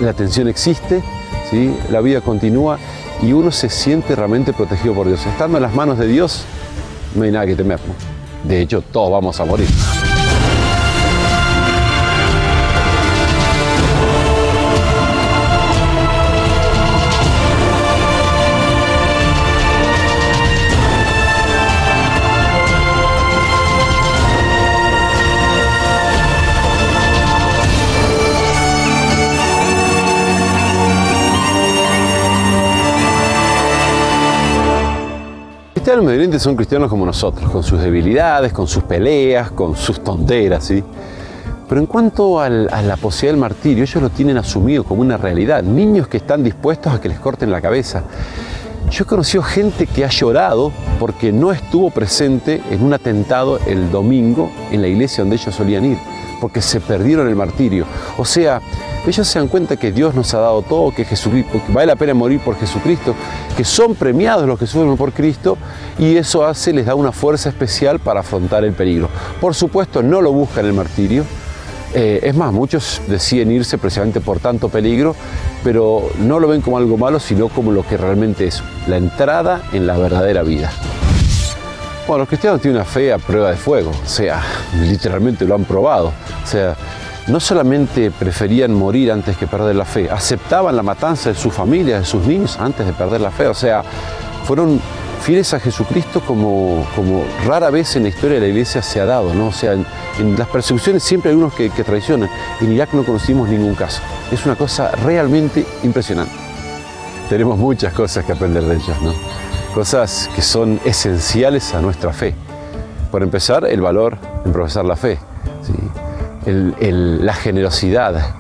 la tensión existe, ¿sí? la vida continúa y uno se siente realmente protegido por Dios. Estando en las manos de Dios, no hay nada que temer. De hecho, todos vamos a morir. Cristianos son cristianos como nosotros, con sus debilidades, con sus peleas, con sus tonteras, ¿sí? Pero en cuanto a la posibilidad del martirio, ellos lo tienen asumido como una realidad. Niños que están dispuestos a que les corten la cabeza. Yo he conocido gente que ha llorado porque no estuvo presente en un atentado el domingo en la iglesia donde ellos solían ir, porque se perdieron el martirio. O sea, ellos se dan cuenta que Dios nos ha dado todo, que Jesucristo, vale la pena morir por Jesucristo, que son premiados los que sufren por Cristo y eso hace, les da una fuerza especial para afrontar el peligro. Por supuesto, no lo buscan el martirio, eh, es más, muchos deciden irse precisamente por tanto peligro, pero no lo ven como algo malo, sino como lo que realmente es, la entrada en la verdadera vida. Bueno, los cristianos tienen una fe a prueba de fuego, o sea, literalmente lo han probado. O sea, no solamente preferían morir antes que perder la fe, aceptaban la matanza de sus familias, de sus niños antes de perder la fe. O sea, fueron fieles a Jesucristo como, como rara vez en la historia de la iglesia se ha dado, ¿no? O sea, en, las persecuciones siempre hay unos que, traicionan. En Irak no conocimos ningún caso. Es una cosa realmente impresionante. Tenemos muchas cosas que aprender de ellos, ¿no? Cosas que son esenciales a nuestra fe. Por empezar, el valor en profesar la fe, la generosidad,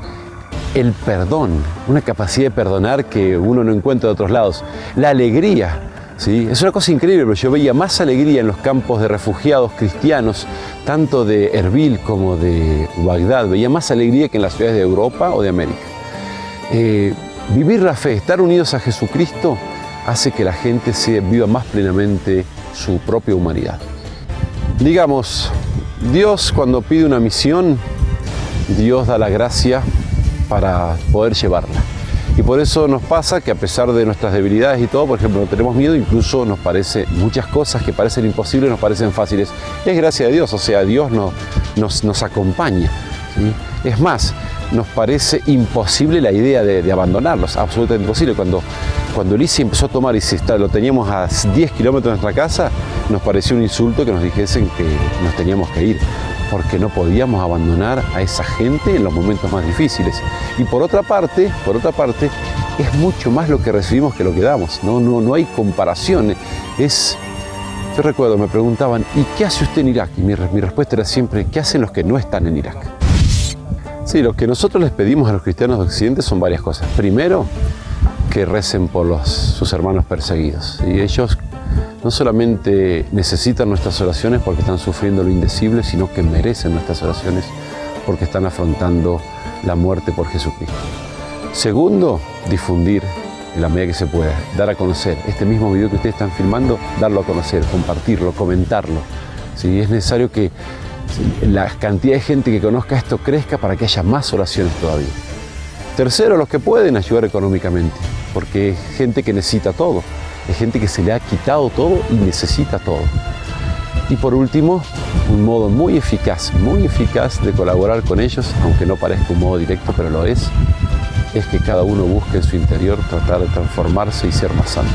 el perdón, una capacidad de perdonar que uno no encuentra de otros lados, la alegría es una cosa increíble, pero yo veía más alegría en los campos de refugiados cristianos, tanto de Erbil como de Bagdad, veía más alegría que en las ciudades de Europa o de América. Eh, vivir la fe, estar unidos a Jesucristo, hace que la gente se viva más plenamente su propia humanidad. Digamos, Dios cuando pide una misión, Dios da la gracia para poder llevarla. Y por eso nos pasa que a pesar de nuestras debilidades y todo, por ejemplo, no tenemos miedo, incluso nos parece muchas cosas que parecen imposibles, nos parecen fáciles. Es gracia de Dios, o sea, Dios nos, nos, acompaña. Es más, nos parece imposible la idea de, abandonarlos, absolutamente imposible. Cuando, cuando empezó a tomar y si está, lo teníamos a 10 kilómetros de nuestra casa, nos pareció un insulto que nos dijesen que nos teníamos que ir porque no podíamos abandonar a esa gente en los momentos más difíciles. Y por otra parte, por otra parte, es mucho más lo que recibimos que lo que damos, no, no, no hay comparación. Es, yo recuerdo, me preguntaban, ¿y qué hace usted en Irak? Y mi, mi respuesta era siempre, ¿qué hacen los que no están en Irak? Sí, lo que nosotros les pedimos a los cristianos de Occidente son varias cosas. Primero, que recen por sus hermanos perseguidos. Y ellos no solamente necesitan nuestras oraciones porque están sufriendo lo indecible, sino que merecen nuestras oraciones porque están afrontando la muerte por Jesucristo. Segundo, difundir en la medida que se pueda, dar a conocer este mismo video que ustedes están filmando, darlo a conocer, compartirlo, comentarlo. Si Es necesario que la cantidad de gente que conozca esto crezca para que haya más oraciones todavía. Tercero, los que pueden ayudar económicamente, porque es gente que necesita todo. Es gente que se le ha quitado todo y necesita todo. Y por último, un modo muy eficaz, muy eficaz de colaborar con ellos, aunque no parezca un modo directo, pero lo es, es que cada uno busque en su interior tratar de transformarse y ser más santo.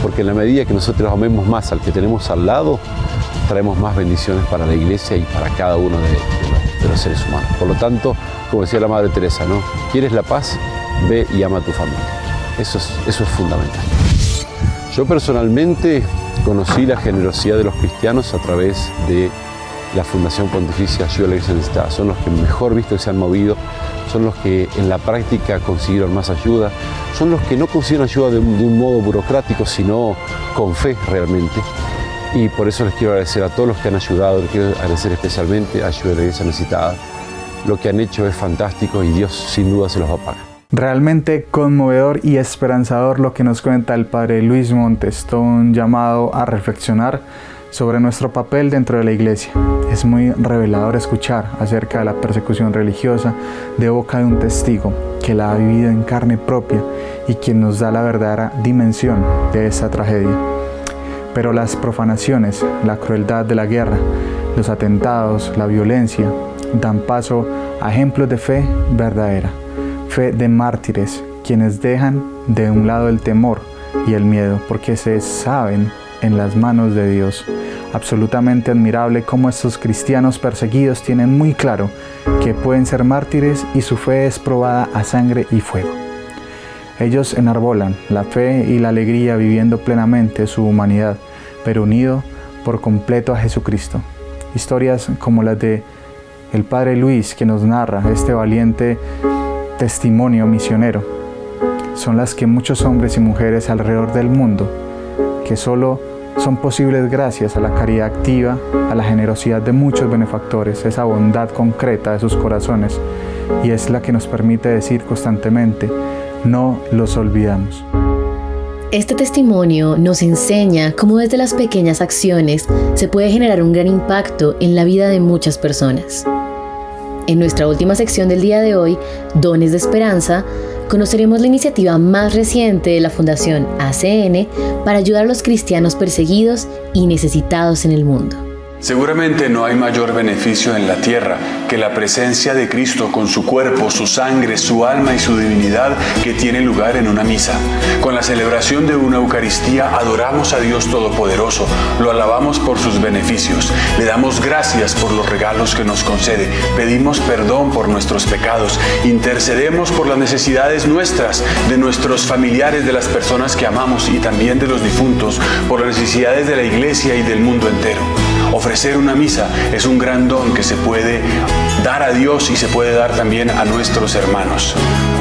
Porque en la medida que nosotros amemos más al que tenemos al lado, traemos más bendiciones para la iglesia y para cada uno de, los, seres humanos. Por lo tanto, como decía la Madre Teresa, ¿no? ¿Quieres la paz? Ve y ama a tu familia. Eso es, eso es fundamental. Yo personalmente conocí la generosidad de los cristianos a través de la Fundación Pontificia Ayuda a la Iglesia Necesitada. Son los que mejor visto que se han movido, son los que en la práctica consiguieron más ayuda, son los que no consiguieron ayuda de un, modo burocrático, sino con fe realmente. Y por eso les quiero agradecer a todos los que han ayudado, les quiero agradecer especialmente a Ayuda a la Iglesia Necesitada. Lo que han hecho es fantástico y Dios sin duda se los va a pagar. Realmente conmovedor y esperanzador lo que nos cuenta el padre Luis Montes, todo un llamado a reflexionar sobre nuestro papel dentro de la iglesia. Es muy revelador escuchar acerca de la persecución religiosa de boca de un testigo que la ha vivido en carne propia y quien nos da la verdadera dimensión de esa tragedia. Pero las profanaciones, la crueldad de la guerra, los atentados, la violencia, dan paso a ejemplos de fe verdadera fe de mártires, quienes dejan de un lado el temor y el miedo, porque se saben en las manos de Dios. Absolutamente admirable cómo estos cristianos perseguidos tienen muy claro que pueden ser mártires y su fe es probada a sangre y fuego. Ellos enarbolan la fe y la alegría viviendo plenamente su humanidad, pero unido por completo a Jesucristo. Historias como las de el Padre Luis que nos narra este valiente testimonio misionero son las que muchos hombres y mujeres alrededor del mundo, que solo son posibles gracias a la caridad activa, a la generosidad de muchos benefactores, esa bondad concreta de sus corazones, y es la que nos permite decir constantemente, no los olvidamos. Este testimonio nos enseña cómo desde las pequeñas acciones se puede generar un gran impacto en la vida de muchas personas. En nuestra última sección del día de hoy, Dones de Esperanza, conoceremos la iniciativa más reciente de la Fundación ACN para ayudar a los cristianos perseguidos y necesitados en el mundo. Seguramente no hay mayor beneficio en la tierra que la presencia de Cristo con su cuerpo, su sangre, su alma y su divinidad que tiene lugar en una misa. Con la celebración de una Eucaristía adoramos a Dios Todopoderoso, lo alabamos por sus beneficios, le damos gracias por los regalos que nos concede, pedimos perdón por nuestros pecados, intercedemos por las necesidades nuestras, de nuestros familiares, de las personas que amamos y también de los difuntos, por las necesidades de la iglesia y del mundo entero. Ofrecer una misa es un gran don que se puede dar a Dios y se puede dar también a nuestros hermanos.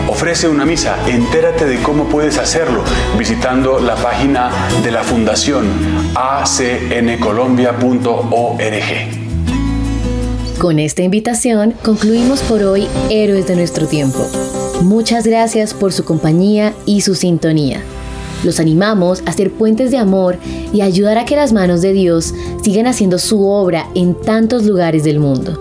Ofrece una misa, entérate de cómo puedes hacerlo visitando la página de la Fundación acncolombia.org. Con esta invitación concluimos por hoy Héroes de nuestro tiempo. Muchas gracias por su compañía y su sintonía. Los animamos a ser puentes de amor y ayudar a que las manos de Dios sigan haciendo su obra en tantos lugares del mundo.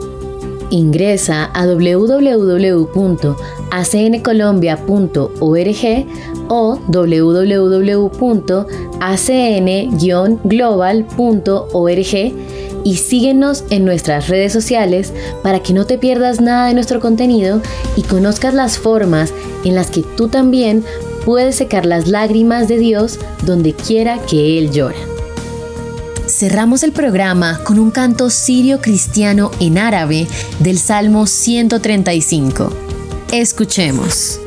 Ingresa a www.acncolombia.org o www.acn-global.org y síguenos en nuestras redes sociales para que no te pierdas nada de nuestro contenido y conozcas las formas en las que tú también puede secar las lágrimas de Dios donde quiera que Él llora. Cerramos el programa con un canto sirio cristiano en árabe del Salmo 135. Escuchemos.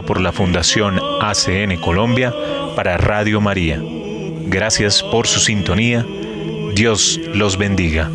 Por la Fundación ACN Colombia para Radio María. Gracias por su sintonía. Dios los bendiga.